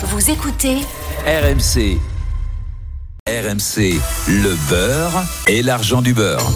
Vous écoutez RMC. RMC, le beurre et l'argent du beurre.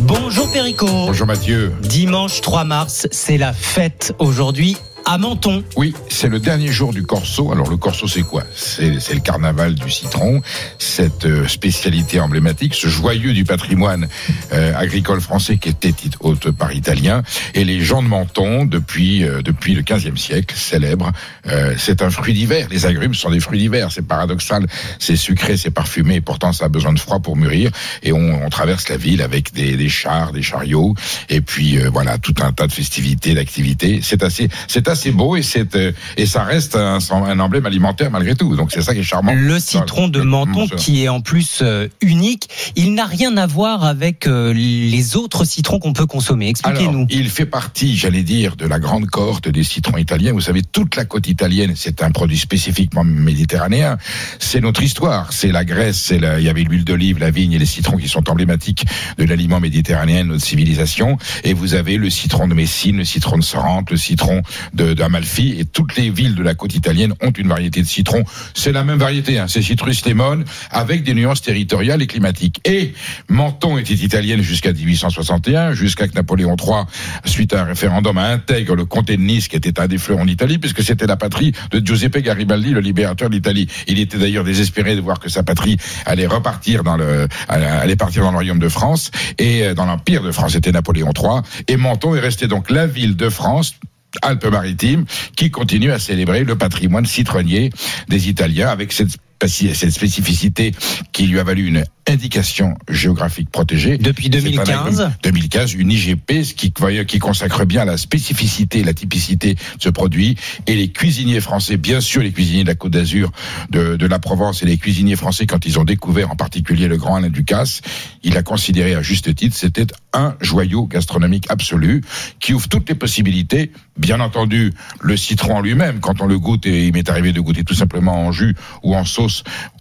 Bonjour Perico. Bonjour Mathieu. Dimanche 3 mars, c'est la fête aujourd'hui Menton. Oui, c'est le dernier jour du Corso. Alors le Corso, c'est quoi? C'est, c'est le carnaval du citron, cette euh, spécialité emblématique, ce joyeux du patrimoine euh, agricole français qui était haute par italien. Et les gens de Menton, depuis euh, depuis le 15e siècle, célèbrent. Euh, c'est un fruit d'hiver. Les agrumes sont des fruits d'hiver. C'est paradoxal. C'est sucré, c'est parfumé. Et pourtant, ça a besoin de froid pour mûrir. Et on, on traverse la ville avec des, des chars, des chariots, et puis euh, voilà tout un tas de festivités, d'activités. C'est assez, c'est assez beau et c'est euh, et ça reste un, un emblème alimentaire malgré tout. Donc c'est ça qui est charmant. Le citron de Menton qui est en plus euh, unique, il n'a rien à voir avec euh, les autres citrons qu'on peut consommer. Expliquez-nous. il fait partie, j'allais dire, de la grande cohorte des citrons italiens. Vous savez, toute la côte italienne, c'est un produit spécifiquement méditerranéen. C'est notre histoire. C'est la Grèce, c'est il y avait l'huile d'olive, la vigne et les citrons qui sont emblématiques de l'aliment méditerranéen, de notre civilisation. Et vous avez le citron de Messine, le citron de Sorrente, le citron de d'Amalfi. Et toutes les villes de la côte italienne ont une variété de citron. C'est la même variété, hein. c'est Citrus lemon, avec des nuances territoriales et climatiques. Et Menton était italienne jusqu'à 1861, jusqu'à que Napoléon III, suite à un référendum, intègre le comté de Nice, qui était un des fleurons d'Italie, puisque c'était la patrie de Giuseppe Garibaldi, le libérateur d'Italie. Il était d'ailleurs désespéré de voir que sa patrie allait repartir dans le, allait partir dans le royaume de France et euh, dans l'empire de France. C'était Napoléon III. Et Menton est resté donc la ville de France Alpes-Maritimes, qui continue à célébrer le patrimoine citronnier des Italiens avec cette, cette spécificité qui lui a valu une indication géographique protégée. Depuis C'est un 2015. agrume- 2015, une IGP, ce qui, qui consacre bien la spécificité, la typicité de ce produit. Et les cuisiniers français, bien sûr, les cuisiniers de la Côte d'Azur, de, de la Provence et les cuisiniers français, quand ils ont découvert en particulier le grand Alain Ducasse, il a considéré à juste titre, c'était un joyau gastronomique absolu qui ouvre toutes les possibilités. Bien entendu, le citron en lui-même, quand on le goûte, et il m'est arrivé de goûter tout simplement en jus ou en sauce,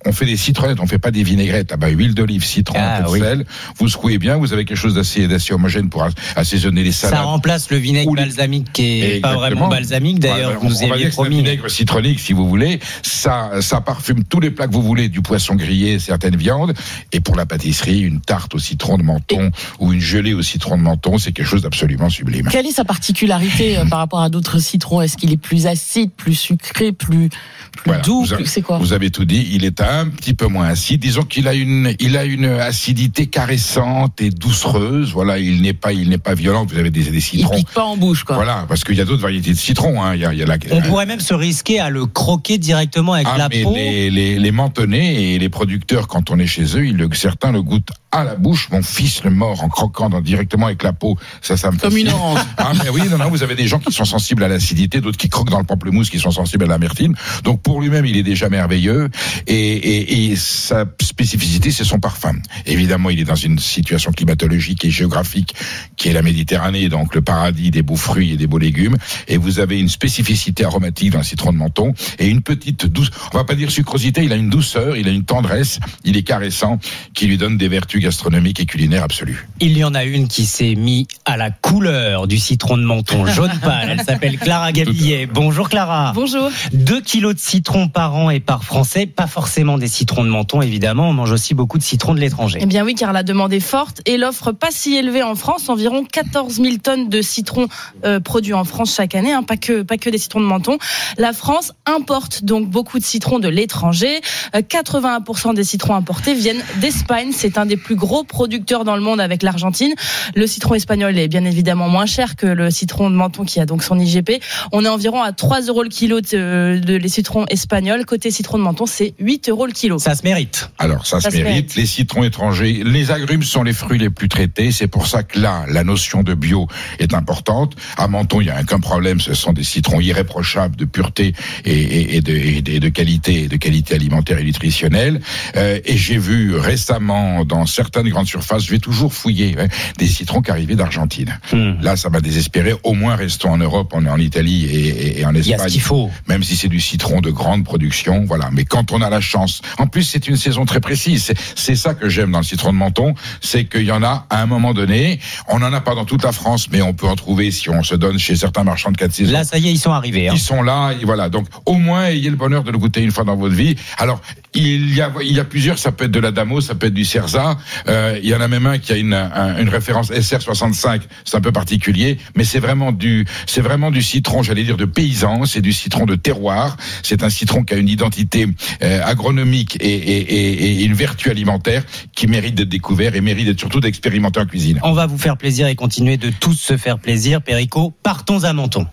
on fait des citronnettes, on fait pas des vinaigrettes. Ah bah, huile d'olive, citron, Ah, un peu de oui. sel. Vous secouez bien, vous avez quelque chose d'assez, d'assez homogène pour as- assaisonner les salades. Ça remplace le vinaigre les- balsamique qui est pas vraiment balsamique d'ailleurs. Vous on aviez promis. vinaigre citronique, si vous voulez. Ça, ça parfume tous les plats que vous voulez, du poisson grillé, certaines viandes. Et pour la pâtisserie, une tarte au citron de menton ou une gelée au citron de menton, c'est quelque chose d'absolument sublime. Quelle est sa particularité euh, par rapport à d'autres citrons? Est-ce qu'il est plus acide, plus sucré, plus, plus Voilà. doux avez- C'est quoi? Vous avez tout dit. Il est un petit peu moins acide. Disons qu'il a une, il a une acidité caressante et doucereuse. Voilà, il n'est pas, il n'est pas violent. Vous avez des, des Il citrons. pique pas en bouche, quoi. Voilà, parce qu'il y a d'autres variétés de citrons. Hein. Il y a, il y a la, On pourrait même se risquer à le croquer directement avec Ah, la mais peau. les, les, les mentonnais et les producteurs, quand on est chez eux, ils le, certains le goûtent à la bouche. Mon fils le mord en croquant dans- directement avec la peau. Ça, ça me Comme une orange. Ah, mais oui, non, non, vous avez des gens qui sont sensibles à l'acidité, d'autres qui croquent dans le pamplemousse, qui sont sensibles à l'amertume. Donc, pour lui-même, il est déjà merveilleux. Et, et, et sa spécificité, c'est son parfum. Évidemment, il est dans une situation climatologique et géographique qui est la Méditerranée, donc le paradis des beaux fruits et des beaux légumes. Et vous avez une spécificité aromatique dans le citron de menton et une petite douce, on va pas dire sucrosité, il a une douceur, il a une tendresse, il est caressant, qui lui donne des vertus gastronomiques et culinaires absolues. Il y en a une qui s'est mis à la couleur du citron de menton, jaune pâle. Elle s'appelle Clara Gabillet. Bonjour Clara. Bonjour. 2 kilos de citron par an et par français, pas forcément des citrons de menton évidemment, on mange aussi beaucoup de citrons de l'étranger. Eh bien oui, car la demande est forte et l'offre pas si élevée en France. Environ 14 000 tonnes de citrons euh, produits en France chaque année, hein, pas que pas que des citrons de menton. La France importe donc beaucoup de citrons de l'étranger. Euh, 81% des citrons importés viennent d'Espagne. C'est un des plus gros producteurs dans le monde avec l'Argentine. Le citron espagnol est bien évidemment moins cher que le citron de menton qui a donc son IGP. On est environ à 3 euros le kilo de, de les citrons espagnols. Côté citron de menton, c'est 8 euros le kilo. Ça se mérite. Alors ça, Ça se se mérite. mérite. Les citrons étrangers, les agrumes sont les fruits les plus traités. C'est pour ça que là, la notion de bio est importante. À Menton, il n'y a aucun problème. Ce sont des citrons irréprochables de pureté et, et- et de, et de- et de qualité, de qualité alimentaire et nutritionnelle. Euh, et j'ai vu récemment dans certaines grandes surfaces, je vais toujours fouiller hein, des citrons qui arrivaient d'Argentine. Hmm. Là, ça m'a désespéré. Au moins, restons en Europe, on est en Italie et, et- et en Il y a ce Espagne qu'il faut. même si c'est du citron de grande production, voilà. Mais quand quand on a la chance. En plus, c'est une saison très précise. C'est- ça que j'aime dans le citron de menton, c'est qu'il y en a à un moment donné. On n'en a pas dans toute la France, mais on peut en trouver si on se donne chez certains marchands de quatre saisons. Là, ça y est, ils sont arrivés. hein. Ils sont là, et voilà. Donc, au moins, ayez le bonheur de le goûter une fois dans votre vie. Alors, il y a, il y a plusieurs. Ça peut être de la Damo, ça peut être du Cerza. Euh, il y en a même un qui a une, un- une référence SR65. C'est un peu particulier, mais c'est vraiment du, c'est vraiment du citron, j'allais dire de paysan. C'est du citron de terroir. C'est un citron qui a une identité euh, agronomique et, et, et, et une vertu alimentaire qui mérite d'être découvert et mérite d'être surtout d'expérimenter en cuisine. On va vous faire plaisir et continuer de tous se faire plaisir. Perico, partons à Menton.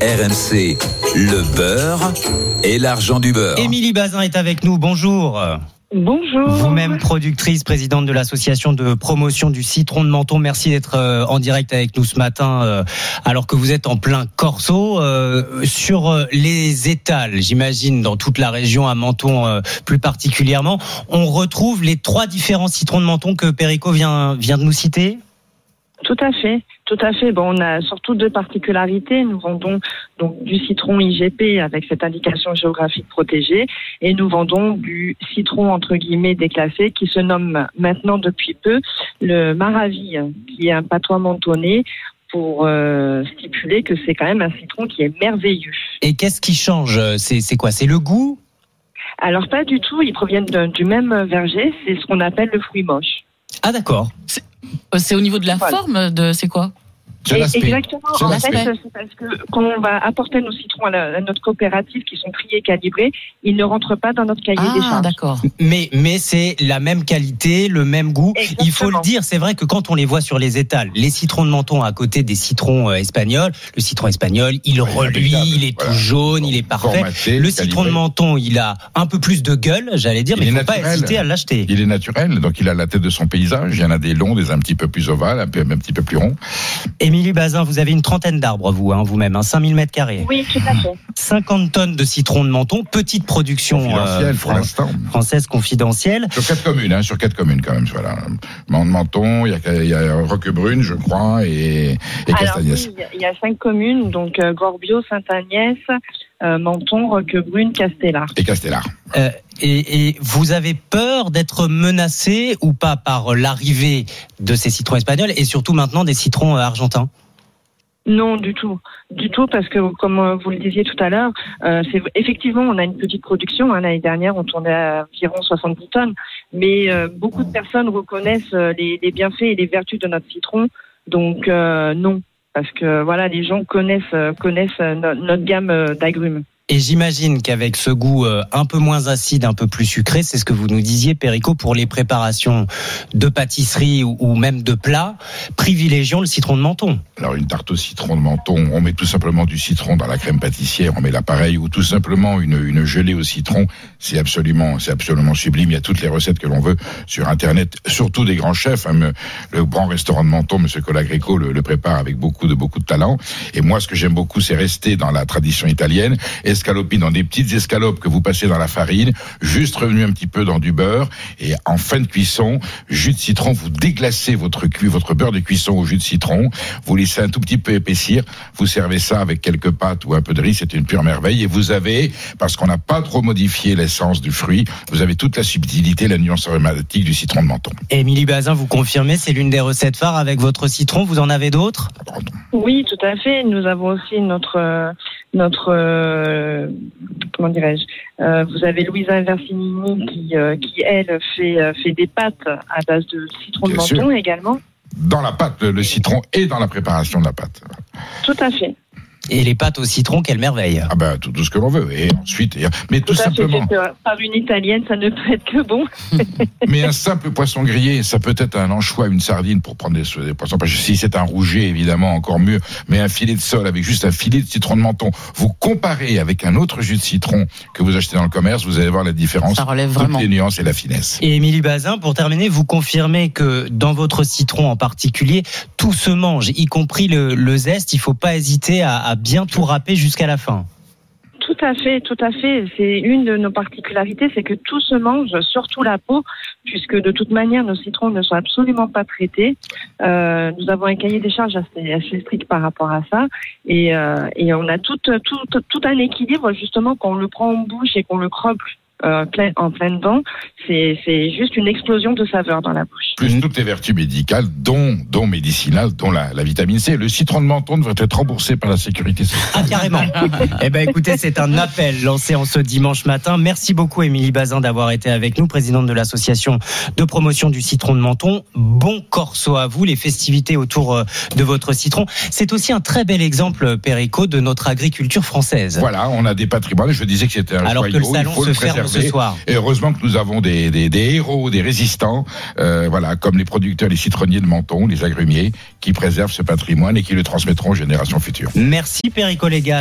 RMC, le beurre et l'argent du beurre. Émilie Bazin est avec nous. Bonjour. Bonjour. Vous-même productrice, présidente de l'association de promotion du citron de Menton. Merci d'être euh, en direct avec nous ce matin, euh, alors que vous êtes en plein corso euh, sur les étals. J'imagine dans toute la région à Menton plus particulièrement, on retrouve les trois différents citrons de Menton que Perico vient vient de nous citer. Tout à fait, tout à fait. Bon, on a surtout deux particularités. Nous vendons donc du citron IGP avec cette indication géographique protégée et nous vendons du citron entre guillemets déclassé qui se nomme maintenant depuis peu le Maravi, qui est un patois mentonné pour euh, stipuler que c'est quand même un citron qui est merveilleux. Et qu'est-ce qui change? C'est quoi? C'est le goût? Alors pas du tout, ils proviennent d'un- du même verger, c'est ce qu'on appelle le fruit moche. Ah d'accord. Euh, C'est au niveau de la forme de c'est quoi? Exactement. En fait, c'est parce que quand on va apporter nos citrons à, la- à notre coopérative qui sont triés et calibrés, ils ne rentrent pas dans notre cahier des Ah charges. d'accord. Mais mais c'est la même qualité, le même goût. Exactement. Il faut le dire, c'est vrai que quand on les voit sur les étals, les citrons de menton à côté des citrons euh, espagnols, le citron espagnol, il Ouais, reluit, il est Voilà. tout jaune, il est parfait. Formaté, Le citron de menton, il a un peu plus de gueule, j'allais dire, Il mais il est faut pas naturel. hésiter à l'acheter. Il est naturel, donc il a la tête de son paysage. Il y en a des longs, des un petit peu plus ovales, un, peu, un petit peu plus ronds. Émilie Bazin, vous avez une trentaine d'arbres, vous, hein, vous-même, hein, 5000 mètres carrés. Oui, tout à fait. 50 tonnes de citrons de menton, petite production euh, pour fran- l'instant. française confidentielle. Sur quatre communes, hein, sur quatre communes quand même. Voilà. Menton, il y a, il y a Roquebrune, je crois, et, et Alors, Castagnès. il y a- il y a cinq communes, donc euh, Gorbio, Sainte-Agnès, euh, Menton, Roquebrune, Castellar. Et Castellar. Euh, et, et vous avez peur d'être menacé ou pas par l'arrivée de ces citrons espagnols et surtout maintenant des citrons euh, argentins? Non, du tout. Du tout, parce que comme euh, vous le disiez tout à l'heure, euh, c'est effectivement on a une petite production. hein. L'année dernière, on tournait à environ 70 tonnes, mais euh, beaucoup de personnes reconnaissent euh, les, les bienfaits et les vertus de notre citron. Donc non, parce que voilà, les gens connaissent connaissent no- notre gamme d'agrumes. Et j'imagine qu'avec ce goût euh, un peu moins acide, un peu plus sucré, c'est ce que vous nous disiez, Perico, pour les préparations de pâtisserie ou, même de plats, privilégions le citron de menton. Alors une tarte au citron de menton, on met tout simplement du citron dans la crème pâtissière, on met l'appareil ou tout simplement une, une gelée au citron. C'est absolument, absolument sublime. Il y a toutes les recettes que l'on veut sur Internet, surtout des grands chefs. hein. Le grand restaurant de Menton, Monsieur Colagreco, le, le prépare avec beaucoup de beaucoup de talent. Et moi, ce que j'aime beaucoup, c'est rester dans la tradition italienne, dans des petites escalopes que vous passez dans la farine, juste revenu un petit peu dans du beurre, et en fin de cuisson, jus de citron, vous déglacez votre cuit, votre beurre de cuisson au jus de citron, vous laissez un tout petit peu épaissir, vous servez ça avec quelques pâtes ou un peu de riz, c'est une pure merveille, et vous avez, parce qu'on n'a pas trop modifié l'essence du fruit, vous avez toute la subtilité, la nuance aromatique du citron de menton. Émilie Bazin, vous confirmez, c'est l'une des recettes phares avec votre citron. Vous en avez d'autres? Oui, tout à fait. Nous avons aussi notre euh, notre euh, comment dirais-je euh, Vous avez Louisa Inversinini qui euh, qui elle fait euh, fait des pâtes à base de citron Bien de sûr. menton également. Dans la pâte, le, le citron est dans la préparation de la pâte. Tout à fait. Et les pâtes au citron, quelle merveille Ah ben tout, tout ce que l'on veut. Et ensuite, et- mais tout, simplement, fait, euh, Par une italienne, ça ne peut être que bon. mais un simple poisson grillé, ça peut être un anchois, une sardine pour prendre des, des poissons. Parce que si c'est un rouget, évidemment, encore mieux. Mais un filet de sol avec juste un filet de citron de menton. Vous comparez avec un autre jus de citron que vous achetez dans le commerce, vous allez voir la différence. Ça relève Toutes les nuances et la finesse. Et Émilie Bazin, pour terminer, vous confirmez que dans votre citron en particulier, tout se mange, y compris le, le zeste. Il faut pas hésiter à, à bien tout râper jusqu'à la fin. Tout à fait, tout à fait. C'est une de nos particularités, c'est que tout se mange, surtout la peau, puisque de toute manière, nos citrons ne sont absolument pas traités. Euh, nous avons un cahier des charges assez, strict par rapport à ça, et, euh, on a tout, un équilibre justement quand on le prend en bouche et qu'on le croque euh, plein, en c'est juste une explosion de saveur dans la bouche. Plus Mhm. toutes les vertus médicales, dont, dont médicinales, dont la, la vitamine C. Le citron de menton devrait être remboursé par la sécurité sociale. Ah, carrément. eh ben, écoutez, c'est un appel lancé en ce dimanche matin. Merci beaucoup, Émilie Bazin, d'avoir été avec nous, présidente de l'association de promotion du citron de menton. Bon corso à vous, les festivités autour euh, de votre citron. C'est aussi un très bel exemple, Perico, de notre agriculture française. Voilà, on a des patrimoines. Je disais que c'était un Alors que joyau. le salon il faut se le ferme ce soir. Et heureusement que nous avons des, des, des héros, des résistants, euh, comme les producteurs, les citronniers de Menton, les agrumiers, qui préservent ce patrimoine et qui le transmettront aux générations futures. Merci, Perico Légas.